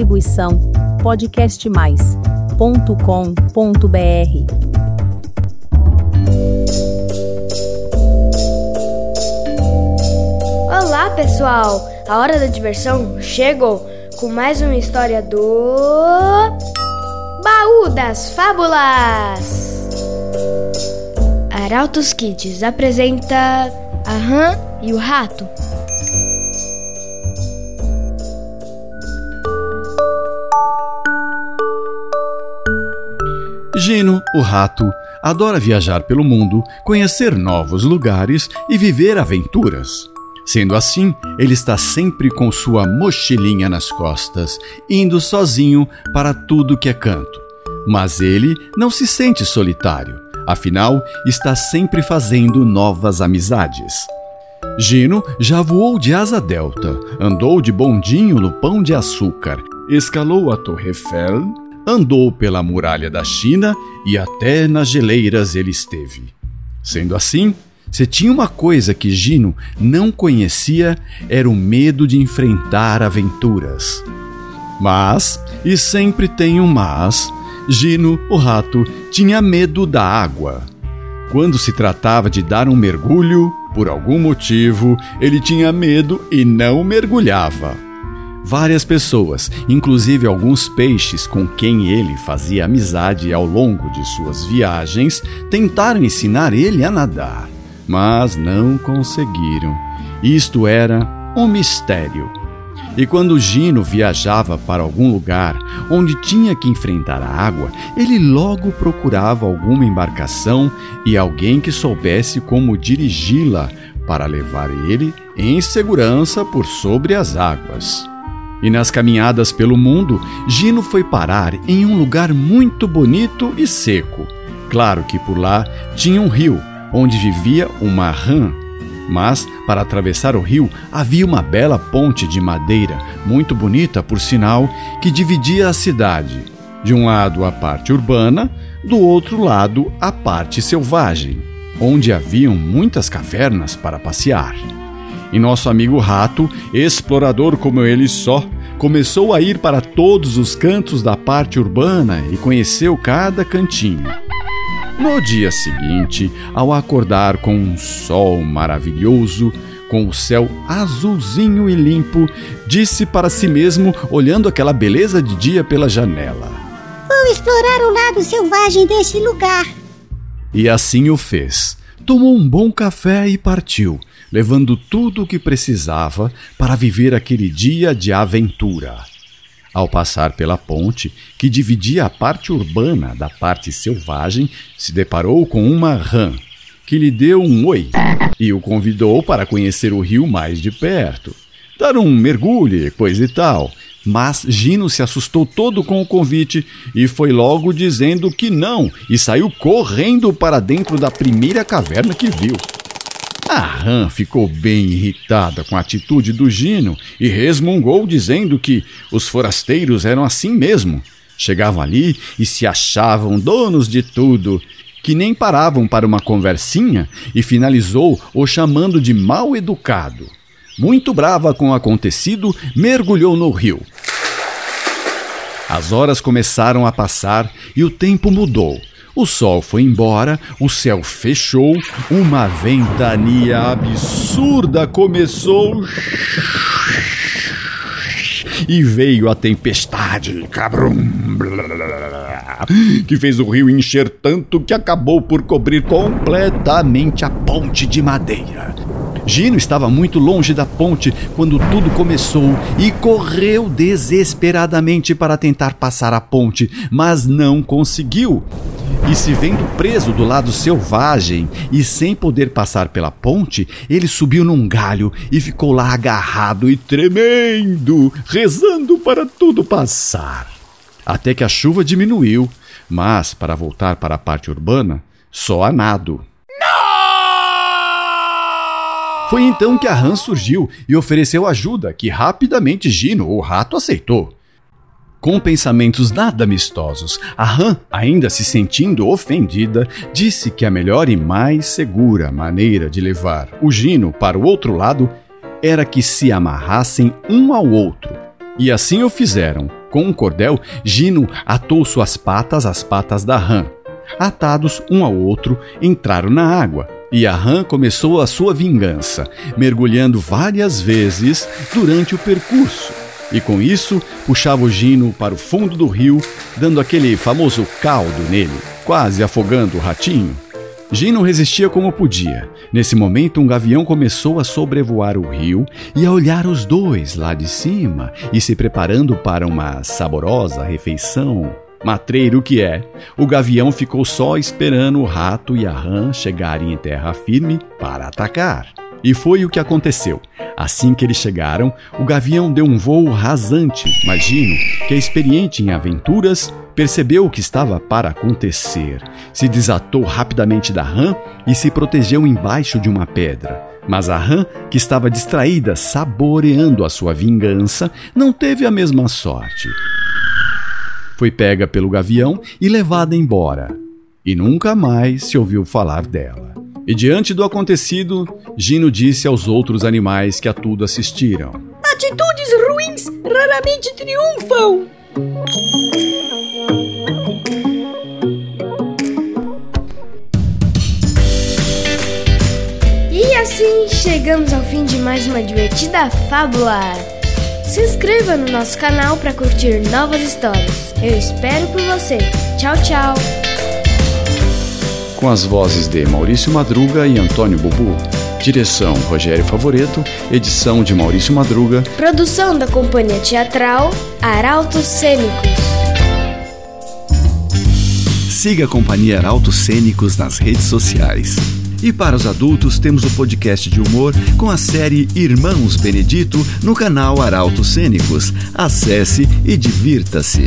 Distribuição podcastmais.com.br. Olá, pessoal! A hora da diversão chegou com mais uma história do Baú das Fábulas. Arautos Kids apresenta a Rã e o Rato. Gino, o rato, adora viajar pelo mundo, conhecer novos lugares e viver aventuras. Sendo assim, ele está sempre com sua mochilinha nas costas, indo sozinho para tudo que é canto. Mas ele não se sente solitário, afinal, está sempre fazendo novas amizades. Gino já voou de asa delta, andou de bondinho no pão de açúcar, escalou a Torre Eiffel, andou pela muralha da China e até nas geleiras ele esteve. Sendo assim, se tinha uma coisa que Gino não conhecia, era o medo de enfrentar aventuras. Mas, e sempre tem um mas, Gino, o rato, tinha medo da água. Quando se tratava de dar um mergulho, por algum motivo, ele tinha medo e não mergulhava. Várias pessoas, inclusive alguns peixes com quem ele fazia amizade ao longo de suas viagens, tentaram ensinar ele a nadar, mas não conseguiram. Isto era um mistério. E quando Gino viajava para algum lugar onde tinha que enfrentar a água, ele logo procurava alguma embarcação e alguém que soubesse como dirigi-la para levar ele em segurança por sobre as águas. E nas caminhadas pelo mundo, Gino foi parar em um lugar muito bonito e seco. Claro que por lá tinha um rio, onde vivia uma rã. Mas, para atravessar o rio, havia uma bela ponte de madeira, muito bonita por sinal, que dividia a cidade. De um lado a parte urbana, do outro lado a parte selvagem, onde haviam muitas cavernas para passear. E nosso amigo rato, explorador como ele só, começou a ir para todos os cantos da parte urbana e conheceu cada cantinho. No dia seguinte, ao acordar com um sol maravilhoso, com o céu azulzinho e limpo, disse para si mesmo, olhando aquela beleza de dia pela janela: Vou explorar o lado selvagem desse lugar. E assim o fez. Tomou um bom café e partiu, levando tudo o que precisava para viver aquele dia de aventura. Ao passar pela ponte, que dividia a parte urbana da parte selvagem, se deparou com uma rã, que lhe deu um oi e o convidou para conhecer o rio mais de perto. Dar um mergulho coisa e tal. Mas Gino se assustou todo com o convite e foi logo dizendo que não e saiu correndo para dentro da primeira caverna que viu. A rã ficou bem irritada com a atitude do Gino e resmungou dizendo que os forasteiros eram assim mesmo. Chegavam ali e se achavam donos de tudo, que nem paravam para uma conversinha e finalizou o chamando de mal educado. Muito brava com o acontecido, mergulhou no rio. As horas começaram a passar e o tempo mudou. O sol foi embora, o céu fechou, uma ventania absurda começou e veio a tempestade, cabrum, que fez o rio encher tanto que acabou por cobrir completamente a ponte de madeira. Gino estava muito longe da ponte quando tudo começou e correu desesperadamente para tentar passar a ponte, mas não conseguiu. E se vendo preso do lado selvagem e sem poder passar pela ponte, ele subiu num galho e ficou lá agarrado e tremendo, rezando para tudo passar. Até que a chuva diminuiu, mas para voltar para a parte urbana, só a nado. Foi então que a rã surgiu e ofereceu ajuda, que rapidamente Gino, o rato, aceitou. Com pensamentos nada amistosos, a rã, ainda se sentindo ofendida, disse que a melhor e mais segura maneira de levar o Gino para o outro lado era que se amarrassem um ao outro. E assim o fizeram, Com um cordel, Gino atou suas patas às patas da rã. Atados um ao outro, entraram na água. E a rã começou a sua vingança, mergulhando várias vezes durante o percurso. E com isso, puxava o Gino para o fundo do rio, dando aquele famoso caldo nele, quase afogando o ratinho. Gino resistia como podia. Nesse momento, um gavião começou a sobrevoar o rio e a olhar os dois lá de cima e se preparando para uma saborosa refeição. Matreiro que é, o gavião ficou só esperando o rato e a rã chegarem em terra firme para atacar. E foi o que aconteceu. Assim que eles chegaram, o gavião deu um voo rasante, mas Gino, que experiente em aventuras, percebeu o que estava para acontecer. Se desatou rapidamente da rã e se protegeu embaixo de uma pedra. Mas a rã, que estava distraída, saboreando a sua vingança, não teve a mesma sorte. Foi pega pelo gavião e levada embora. E nunca mais se ouviu falar dela. E diante do acontecido, Gino disse aos outros animais que a tudo assistiram: Atitudes ruins raramente triunfam. E assim chegamos ao fim de mais uma divertida fábula. Se inscreva no nosso canal para curtir novas histórias. Eu espero por você. Tchau, tchau. Com as vozes de Maurício Madruga e Antônio Bubu. Direção Rogério Favoreto, edição de Maurício Madruga, Produção da companhia teatral Arautos Cênicos. Siga a Companhia Arautos Cênicos nas redes sociais. E para os adultos, temos o podcast de humor com a série Irmãos Benedito no canal Arautos Cênicos. Acesse e divirta-se.